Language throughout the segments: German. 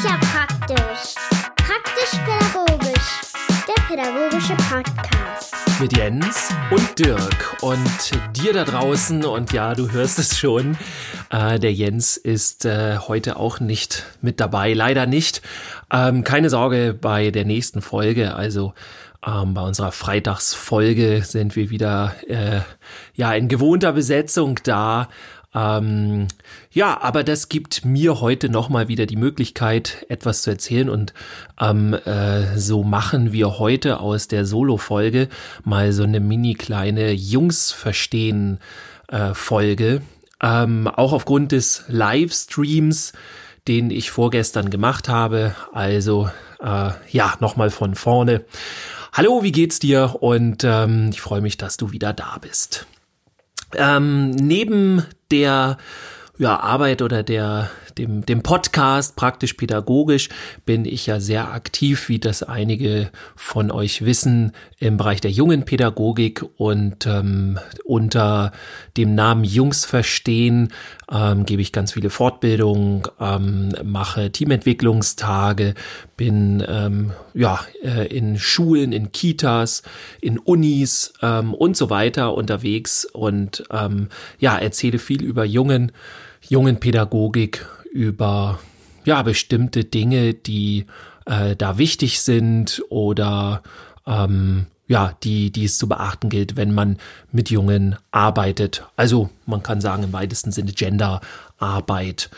ist ja praktisch. Praktisch-pädagogisch. Der pädagogische Podcast. Mit Jens und Dirk und dir da draußen. Und ja, du hörst es schon. Äh, der Jens ist äh, heute auch nicht mit dabei. Leider nicht. Ähm, keine Sorge bei der nächsten Folge. Also ähm, bei unserer Freitagsfolge sind wir wieder äh, ja in gewohnter Besetzung da. Ähm, ja, aber das gibt mir heute nochmal wieder die Möglichkeit, etwas zu erzählen und ähm, äh, so machen wir heute aus der Solo-Folge mal so eine mini kleine Jungs verstehen äh, Folge. Ähm, auch aufgrund des Livestreams, den ich vorgestern gemacht habe. Also äh, ja, nochmal von vorne. Hallo, wie geht's dir? Und ähm, ich freue mich, dass du wieder da bist. Ähm, neben der ja, Arbeit oder der, dem, dem Podcast praktisch pädagogisch bin ich ja sehr aktiv, wie das einige von euch wissen, im Bereich der jungen Pädagogik und ähm, unter dem Namen Jungs verstehen ähm, gebe ich ganz viele Fortbildungen, ähm, mache Teamentwicklungstage, bin ähm, ja äh, in Schulen, in Kitas, in Unis ähm, und so weiter unterwegs und ähm, ja erzähle viel über jungen jungen Pädagogik, über ja bestimmte Dinge, die äh, da wichtig sind oder ähm, ja, die, die es zu beachten gilt, wenn man mit Jungen arbeitet. Also man kann sagen im weitesten Sinne Genderarbeit.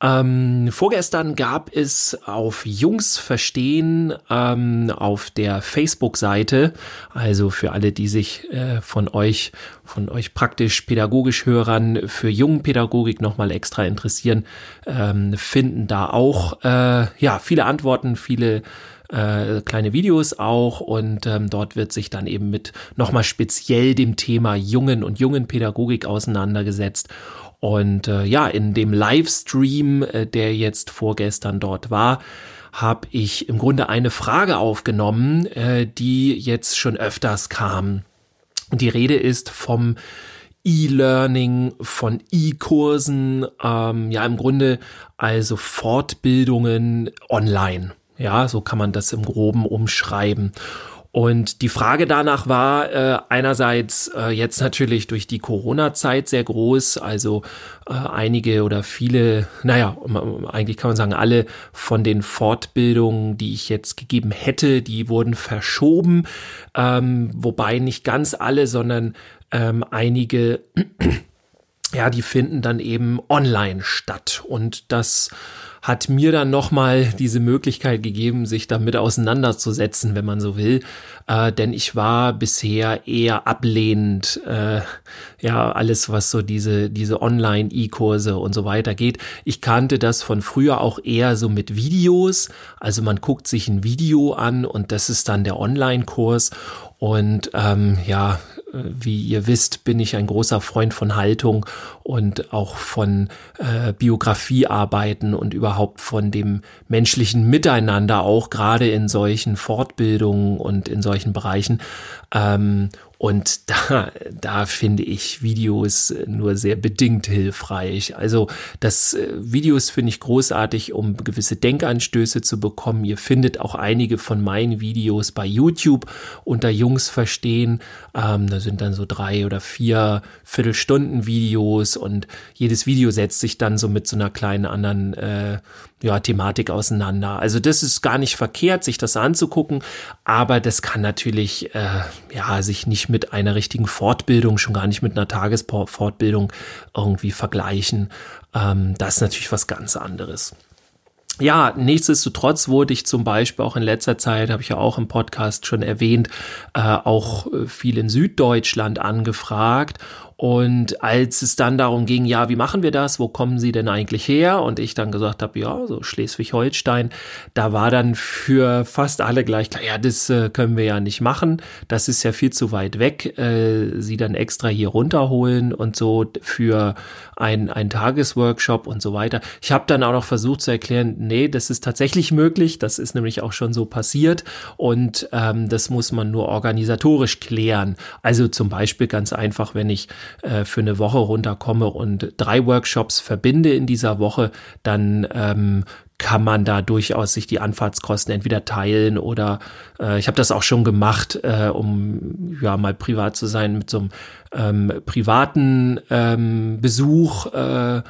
Ähm, vorgestern gab es auf Jungs Verstehen ähm, auf der Facebook-Seite, also für alle, die sich äh, von euch, von euch praktisch pädagogisch Hörern für Jungenpädagogik nochmal extra interessieren, ähm, finden da auch äh, ja viele Antworten, viele äh, kleine Videos auch und ähm, dort wird sich dann eben mit nochmal speziell dem Thema Jungen und Jungenpädagogik auseinandergesetzt. Und äh, ja, in dem Livestream, äh, der jetzt vorgestern dort war, habe ich im Grunde eine Frage aufgenommen, äh, die jetzt schon öfters kam. Die Rede ist vom E-Learning, von E-Kursen, ähm, ja im Grunde also Fortbildungen online. Ja, so kann man das im groben umschreiben. Und die Frage danach war äh, einerseits äh, jetzt natürlich durch die Corona-Zeit sehr groß, also äh, einige oder viele, naja, eigentlich kann man sagen, alle von den Fortbildungen, die ich jetzt gegeben hätte, die wurden verschoben, ähm, wobei nicht ganz alle, sondern ähm, einige, ja, die finden dann eben online statt. Und das hat mir dann nochmal diese Möglichkeit gegeben, sich damit auseinanderzusetzen, wenn man so will. Äh, denn ich war bisher eher ablehnend, äh, ja, alles, was so diese, diese Online-E-Kurse und so weiter geht. Ich kannte das von früher auch eher so mit Videos. Also man guckt sich ein Video an und das ist dann der Online-Kurs. Und ähm, ja, wie ihr wisst, bin ich ein großer Freund von Haltung und auch von äh, Biografiearbeiten und überhaupt von dem menschlichen Miteinander, auch gerade in solchen Fortbildungen und in solchen Bereichen. Ähm, und da, da finde ich Videos nur sehr bedingt hilfreich. Also das äh, Videos finde ich großartig, um gewisse Denkanstöße zu bekommen. Ihr findet auch einige von meinen Videos bei YouTube unter Jungs verstehen. Ähm, da sind dann so drei oder vier Viertelstunden Videos und jedes Video setzt sich dann so mit so einer kleinen anderen äh, ja, Thematik auseinander. Also das ist gar nicht verkehrt, sich das anzugucken, aber das kann natürlich äh, ja sich nicht mit einer richtigen Fortbildung, schon gar nicht mit einer Tagesfortbildung irgendwie vergleichen. Ähm, das ist natürlich was ganz anderes. Ja, nichtsdestotrotz wurde ich zum Beispiel auch in letzter Zeit, habe ich ja auch im Podcast schon erwähnt, äh, auch äh, viel in Süddeutschland angefragt und als es dann darum ging, ja, wie machen wir das? Wo kommen Sie denn eigentlich her? Und ich dann gesagt habe, ja, so Schleswig-Holstein, da war dann für fast alle gleich klar, ja, das äh, können wir ja nicht machen. Das ist ja viel zu weit weg. Äh, Sie dann extra hier runterholen und so für ein, ein Tagesworkshop und so weiter. Ich habe dann auch noch versucht zu erklären, nee, das ist tatsächlich möglich. Das ist nämlich auch schon so passiert und ähm, das muss man nur organisatorisch klären. Also zum Beispiel ganz einfach, wenn ich äh, für eine Woche runterkomme und drei Workshops verbinde in dieser Woche, dann ähm, kann man da durchaus sich die Anfahrtskosten entweder teilen oder äh, ich habe das auch schon gemacht, äh, um ja mal privat zu sein mit so einem ähm, privaten ähm, Besuch. Äh,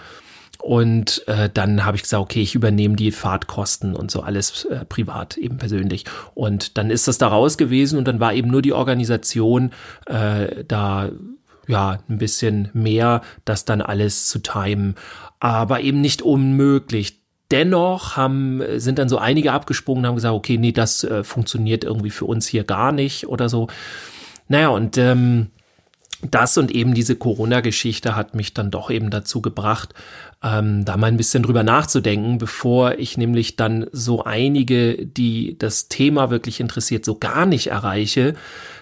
und äh, dann habe ich gesagt, okay, ich übernehme die Fahrtkosten und so alles äh, privat, eben persönlich. Und dann ist das da raus gewesen und dann war eben nur die Organisation äh, da ja ein bisschen mehr, das dann alles zu timen. Aber eben nicht unmöglich. Dennoch haben, sind dann so einige abgesprungen und haben gesagt, okay, nee, das äh, funktioniert irgendwie für uns hier gar nicht oder so. Naja, und ähm, das und eben diese Corona-Geschichte hat mich dann doch eben dazu gebracht, ähm, da mal ein bisschen drüber nachzudenken, bevor ich nämlich dann so einige, die das Thema wirklich interessiert, so gar nicht erreiche,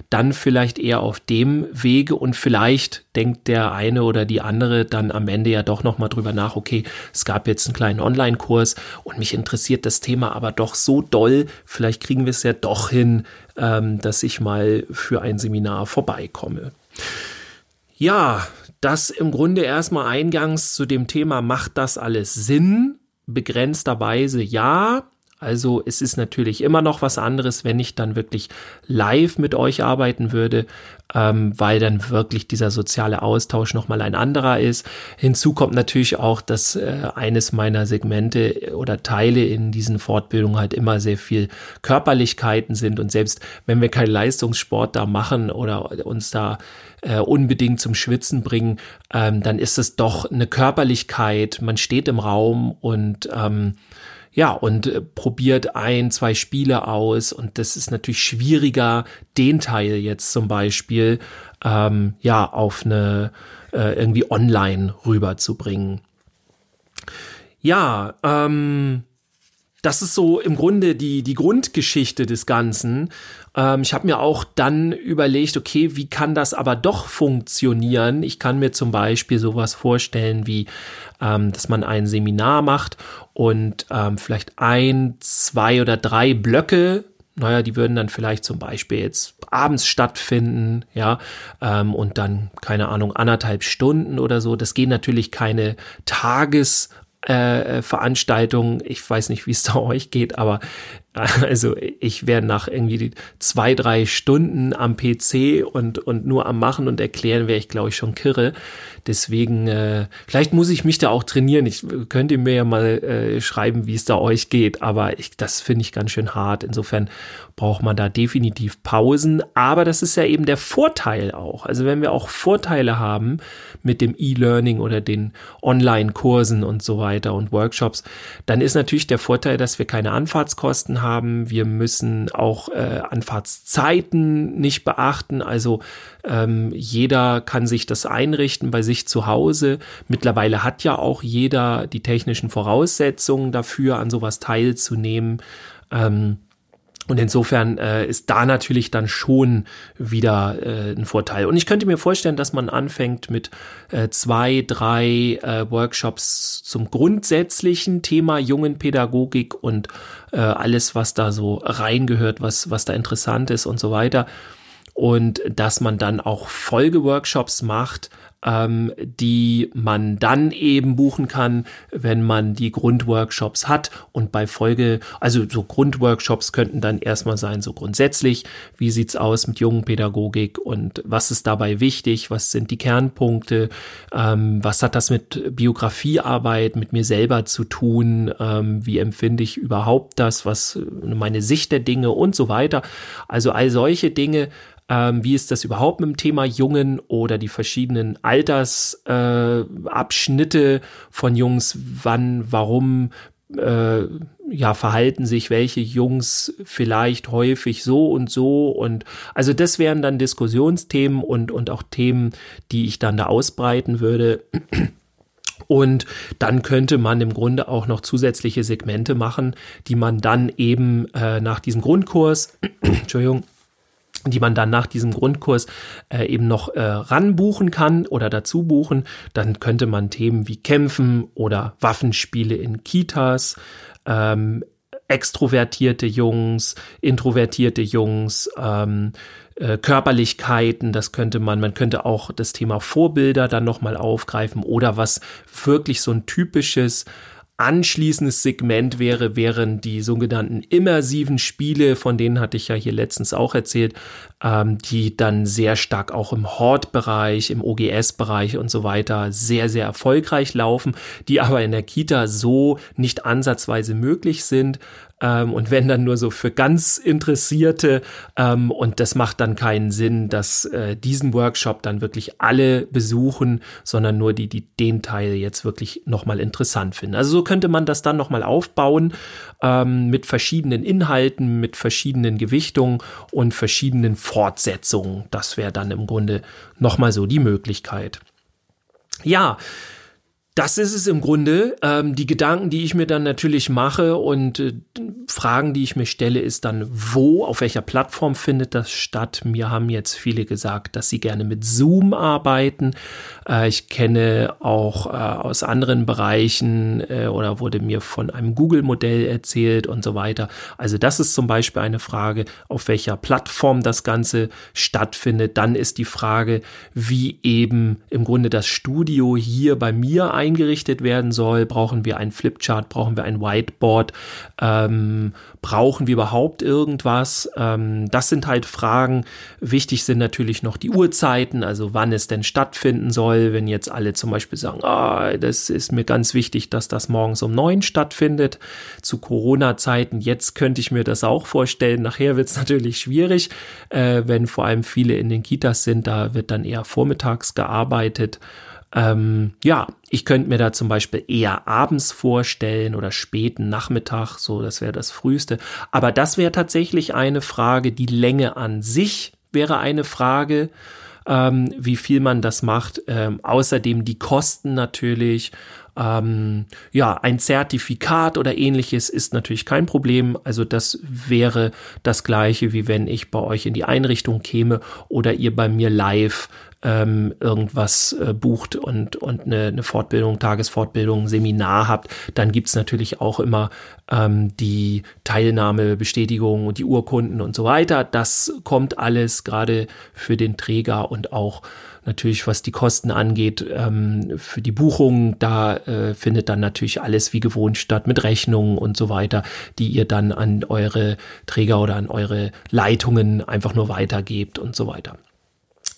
dann vielleicht eher auf dem Wege und vielleicht denkt der eine oder die andere dann am Ende ja doch nochmal drüber nach, okay, es gab jetzt einen kleinen Online-Kurs und mich interessiert das Thema aber doch so doll, vielleicht kriegen wir es ja doch hin, ähm, dass ich mal für ein Seminar vorbeikomme. Ja, das im Grunde erstmal eingangs zu dem Thema, macht das alles Sinn? Begrenzterweise ja. Also es ist natürlich immer noch was anderes, wenn ich dann wirklich live mit euch arbeiten würde, ähm, weil dann wirklich dieser soziale Austausch nochmal ein anderer ist. Hinzu kommt natürlich auch, dass äh, eines meiner Segmente oder Teile in diesen Fortbildungen halt immer sehr viel Körperlichkeiten sind und selbst wenn wir keinen Leistungssport da machen oder uns da äh, unbedingt zum Schwitzen bringen, ähm, dann ist es doch eine Körperlichkeit. Man steht im Raum und ähm, ja, und äh, probiert ein, zwei Spiele aus. Und das ist natürlich schwieriger, den Teil jetzt zum Beispiel ähm, ja auf eine äh, irgendwie online rüberzubringen. Ja, ähm, das ist so im Grunde die, die Grundgeschichte des Ganzen. Ähm, ich habe mir auch dann überlegt, okay, wie kann das aber doch funktionieren? Ich kann mir zum Beispiel sowas vorstellen wie, ähm, dass man ein Seminar macht und ähm, vielleicht ein, zwei oder drei Blöcke naja, die würden dann vielleicht zum Beispiel jetzt abends stattfinden, ja, ähm, und dann, keine Ahnung, anderthalb Stunden oder so. Das gehen natürlich keine Tages- äh, Veranstaltungen. Ich weiß nicht, wie es da euch geht, aber also ich wäre nach irgendwie zwei, drei Stunden am PC und, und nur am Machen und Erklären wäre ich, glaube ich, schon kirre. Deswegen, äh, vielleicht muss ich mich da auch trainieren. Ich könnte mir ja mal äh, schreiben, wie es da euch geht, aber ich, das finde ich ganz schön hart. Insofern braucht man da definitiv Pausen. Aber das ist ja eben der Vorteil auch. Also wenn wir auch Vorteile haben mit dem E-Learning oder den Online-Kursen und so weiter und Workshops, dann ist natürlich der Vorteil, dass wir keine Anfahrtskosten haben. Wir müssen auch äh, Anfahrtszeiten nicht beachten. Also ähm, jeder kann sich das einrichten bei sich zu Hause. Mittlerweile hat ja auch jeder die technischen Voraussetzungen dafür, an sowas teilzunehmen. Ähm, und insofern äh, ist da natürlich dann schon wieder äh, ein Vorteil. Und ich könnte mir vorstellen, dass man anfängt mit äh, zwei, drei äh, Workshops zum grundsätzlichen Thema jungen Pädagogik und äh, alles, was da so reingehört, was, was da interessant ist und so weiter. Und dass man dann auch Folgeworkshops macht, ähm, die man dann eben buchen kann, wenn man die Grundworkshops hat. Und bei Folge, also so Grundworkshops könnten dann erstmal sein, so grundsätzlich, wie sieht's aus mit Jungenpädagogik und was ist dabei wichtig, was sind die Kernpunkte, ähm, was hat das mit Biografiearbeit, mit mir selber zu tun, ähm, wie empfinde ich überhaupt das, was meine Sicht der Dinge und so weiter. Also all solche Dinge ähm, wie ist das überhaupt mit dem Thema Jungen oder die verschiedenen Altersabschnitte äh, von Jungs, wann, warum äh, ja, verhalten sich welche Jungs vielleicht häufig so und so und also das wären dann Diskussionsthemen und, und auch Themen, die ich dann da ausbreiten würde. Und dann könnte man im Grunde auch noch zusätzliche Segmente machen, die man dann eben äh, nach diesem Grundkurs, Entschuldigung, die man dann nach diesem Grundkurs äh, eben noch äh, ranbuchen kann oder dazu buchen, dann könnte man Themen wie Kämpfen oder Waffenspiele in Kitas, ähm, extrovertierte Jungs, introvertierte Jungs, ähm, äh, Körperlichkeiten, das könnte man, man könnte auch das Thema Vorbilder dann nochmal aufgreifen oder was wirklich so ein typisches Anschließendes Segment wäre, wären die sogenannten immersiven Spiele, von denen hatte ich ja hier letztens auch erzählt, ähm, die dann sehr stark auch im Hort-Bereich, im OGS-Bereich und so weiter sehr, sehr erfolgreich laufen, die aber in der Kita so nicht ansatzweise möglich sind. Ähm, und wenn dann nur so für ganz Interessierte. Ähm, und das macht dann keinen Sinn, dass äh, diesen Workshop dann wirklich alle besuchen, sondern nur die, die den Teil jetzt wirklich nochmal interessant finden. Also so könnte man das dann nochmal aufbauen ähm, mit verschiedenen Inhalten, mit verschiedenen Gewichtungen und verschiedenen Fortsetzungen. Das wäre dann im Grunde nochmal so die Möglichkeit. Ja, das ist es im Grunde. Ähm, die Gedanken, die ich mir dann natürlich mache und äh, Fragen, die ich mir stelle, ist dann, wo, auf welcher Plattform findet das statt? Mir haben jetzt viele gesagt, dass sie gerne mit Zoom arbeiten. Äh, ich kenne auch äh, aus anderen Bereichen äh, oder wurde mir von einem Google-Modell erzählt und so weiter. Also das ist zum Beispiel eine Frage, auf welcher Plattform das Ganze stattfindet. Dann ist die Frage, wie eben im Grunde das Studio hier bei mir ein eingerichtet werden soll. Brauchen wir ein Flipchart? Brauchen wir ein Whiteboard? Ähm, brauchen wir überhaupt irgendwas? Ähm, das sind halt Fragen. Wichtig sind natürlich noch die Uhrzeiten, also wann es denn stattfinden soll. Wenn jetzt alle zum Beispiel sagen, ah, das ist mir ganz wichtig, dass das morgens um neun stattfindet. Zu Corona-Zeiten, jetzt könnte ich mir das auch vorstellen. Nachher wird es natürlich schwierig, äh, wenn vor allem viele in den Kitas sind. Da wird dann eher vormittags gearbeitet. Ähm, ja, ich könnte mir da zum Beispiel eher abends vorstellen oder späten Nachmittag, so das wäre das früheste. Aber das wäre tatsächlich eine Frage. Die Länge an sich wäre eine Frage, ähm, wie viel man das macht. Ähm, außerdem die Kosten natürlich. Ähm, ja, ein Zertifikat oder ähnliches ist natürlich kein Problem. Also das wäre das gleiche, wie wenn ich bei euch in die Einrichtung käme oder ihr bei mir live ähm, irgendwas äh, bucht und, und eine, eine Fortbildung, Tagesfortbildung, Seminar habt, dann gibt's natürlich auch immer ähm, die Teilnahmebestätigung und die Urkunden und so weiter. Das kommt alles gerade für den Träger und auch natürlich, was die Kosten angeht, ähm, für die Buchung, da äh, findet dann natürlich alles wie gewohnt statt mit Rechnungen und so weiter, die ihr dann an eure Träger oder an eure Leitungen einfach nur weitergebt und so weiter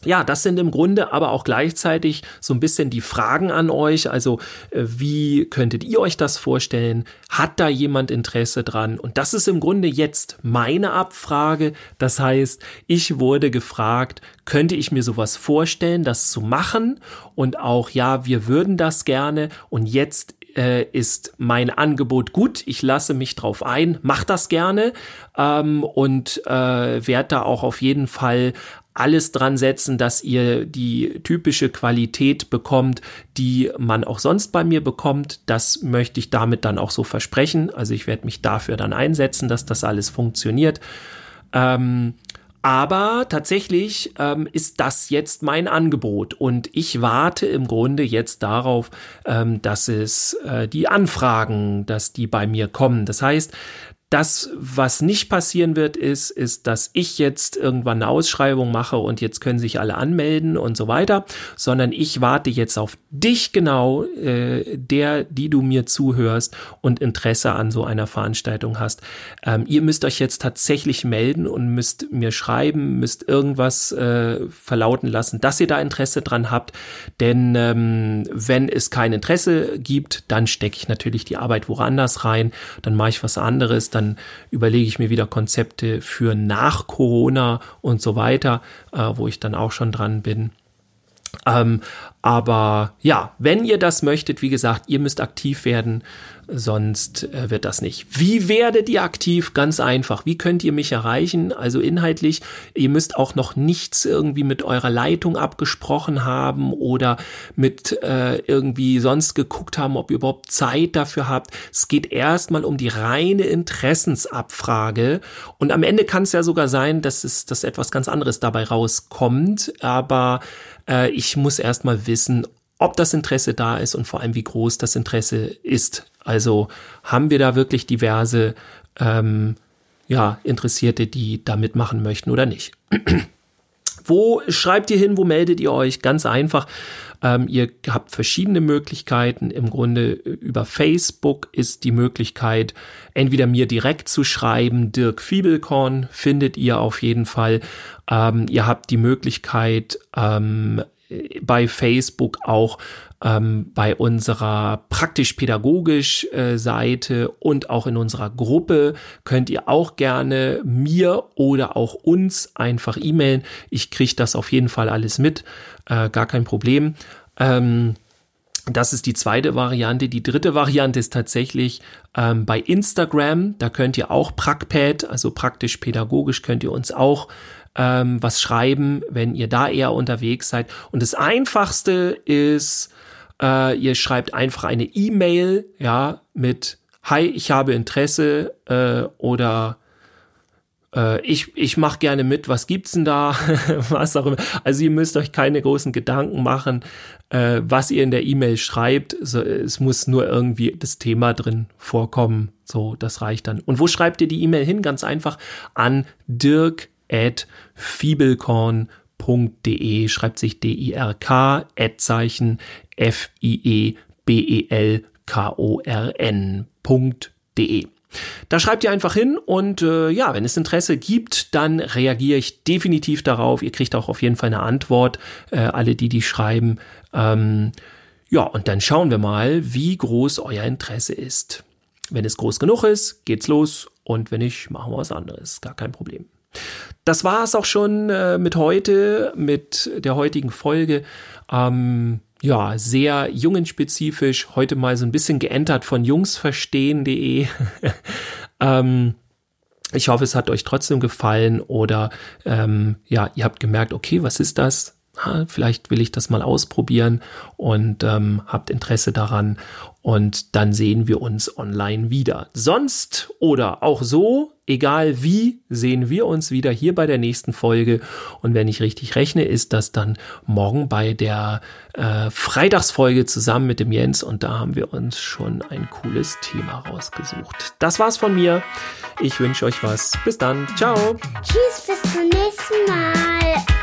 ja, das sind im Grunde aber auch gleichzeitig so ein bisschen die Fragen an euch. Also, äh, wie könntet ihr euch das vorstellen? Hat da jemand Interesse dran? Und das ist im Grunde jetzt meine Abfrage. Das heißt, ich wurde gefragt, könnte ich mir sowas vorstellen, das zu machen? Und auch, ja, wir würden das gerne. Und jetzt äh, ist mein Angebot gut, ich lasse mich drauf ein, mach das gerne ähm, und äh, werde da auch auf jeden Fall alles dran setzen, dass ihr die typische Qualität bekommt, die man auch sonst bei mir bekommt. Das möchte ich damit dann auch so versprechen. Also ich werde mich dafür dann einsetzen, dass das alles funktioniert. Ähm, aber tatsächlich ähm, ist das jetzt mein Angebot und ich warte im Grunde jetzt darauf, ähm, dass es äh, die Anfragen, dass die bei mir kommen. Das heißt, das, was nicht passieren wird, ist, ist, dass ich jetzt irgendwann eine Ausschreibung mache und jetzt können sich alle anmelden und so weiter, sondern ich warte jetzt auf dich genau, äh, der, die du mir zuhörst und Interesse an so einer Veranstaltung hast. Ähm, ihr müsst euch jetzt tatsächlich melden und müsst mir schreiben, müsst irgendwas äh, verlauten lassen, dass ihr da Interesse dran habt, denn ähm, wenn es kein Interesse gibt, dann stecke ich natürlich die Arbeit woanders rein, dann mache ich was anderes, dann überlege ich mir wieder Konzepte für nach Corona und so weiter, äh, wo ich dann auch schon dran bin. Ähm, aber ja, wenn ihr das möchtet, wie gesagt, ihr müsst aktiv werden, sonst äh, wird das nicht. Wie werdet ihr aktiv? Ganz einfach. Wie könnt ihr mich erreichen? Also inhaltlich, ihr müsst auch noch nichts irgendwie mit eurer Leitung abgesprochen haben oder mit äh, irgendwie sonst geguckt haben, ob ihr überhaupt Zeit dafür habt. Es geht erstmal um die reine Interessensabfrage und am Ende kann es ja sogar sein, dass es dass etwas ganz anderes dabei rauskommt, aber äh, ich muss erstmal wissen, ob das Interesse da ist und vor allem wie groß das Interesse ist. Also haben wir da wirklich diverse ähm, ja, Interessierte, die da mitmachen möchten oder nicht. Wo schreibt ihr hin? Wo meldet ihr euch? Ganz einfach. Ähm, ihr habt verschiedene Möglichkeiten. Im Grunde äh, über Facebook ist die Möglichkeit, entweder mir direkt zu schreiben, Dirk Fiebelkorn findet ihr auf jeden Fall. Ähm, ihr habt die Möglichkeit, ähm, bei Facebook auch ähm, bei unserer praktisch-pädagogisch äh, Seite und auch in unserer Gruppe könnt ihr auch gerne mir oder auch uns einfach e-mailen. Ich kriege das auf jeden Fall alles mit, äh, gar kein Problem. Ähm, das ist die zweite Variante. Die dritte Variante ist tatsächlich ähm, bei Instagram. Da könnt ihr auch Prackpad, also praktisch pädagogisch, könnt ihr uns auch ähm, was schreiben, wenn ihr da eher unterwegs seid. Und das Einfachste ist, äh, ihr schreibt einfach eine E-Mail, ja, mit Hi, ich habe Interesse äh, oder äh, ich, ich mache gerne mit, was gibt's denn da? was auch immer. Also ihr müsst euch keine großen Gedanken machen, äh, was ihr in der E-Mail schreibt. Es muss nur irgendwie das Thema drin vorkommen. So, das reicht dann. Und wo schreibt ihr die E-Mail hin? Ganz einfach an dirk at fiebelkorn.de, schreibt sich D-I-R-K, Ad-Zeichen, F-I-E-B-E-L-K-O-R-N.de. Da schreibt ihr einfach hin und äh, ja, wenn es Interesse gibt, dann reagiere ich definitiv darauf. Ihr kriegt auch auf jeden Fall eine Antwort, äh, alle, die die schreiben. Ähm, ja, und dann schauen wir mal, wie groß euer Interesse ist. Wenn es groß genug ist, geht's los und wenn nicht, machen wir was anderes. Gar kein Problem. Das war es auch schon äh, mit heute, mit der heutigen Folge. Ähm, ja, sehr jungenspezifisch, heute mal so ein bisschen geändert von jungsverstehen.de. ähm, ich hoffe, es hat euch trotzdem gefallen oder ähm, ja, ihr habt gemerkt, okay, was ist das? Ha, vielleicht will ich das mal ausprobieren und ähm, habt Interesse daran und dann sehen wir uns online wieder. Sonst oder auch so egal wie, sehen wir uns wieder hier bei der nächsten Folge. Und wenn ich richtig rechne, ist das dann morgen bei der äh, Freitagsfolge zusammen mit dem Jens. Und da haben wir uns schon ein cooles Thema rausgesucht. Das war's von mir. Ich wünsche euch was. Bis dann. Ciao. Tschüss, bis zum nächsten Mal.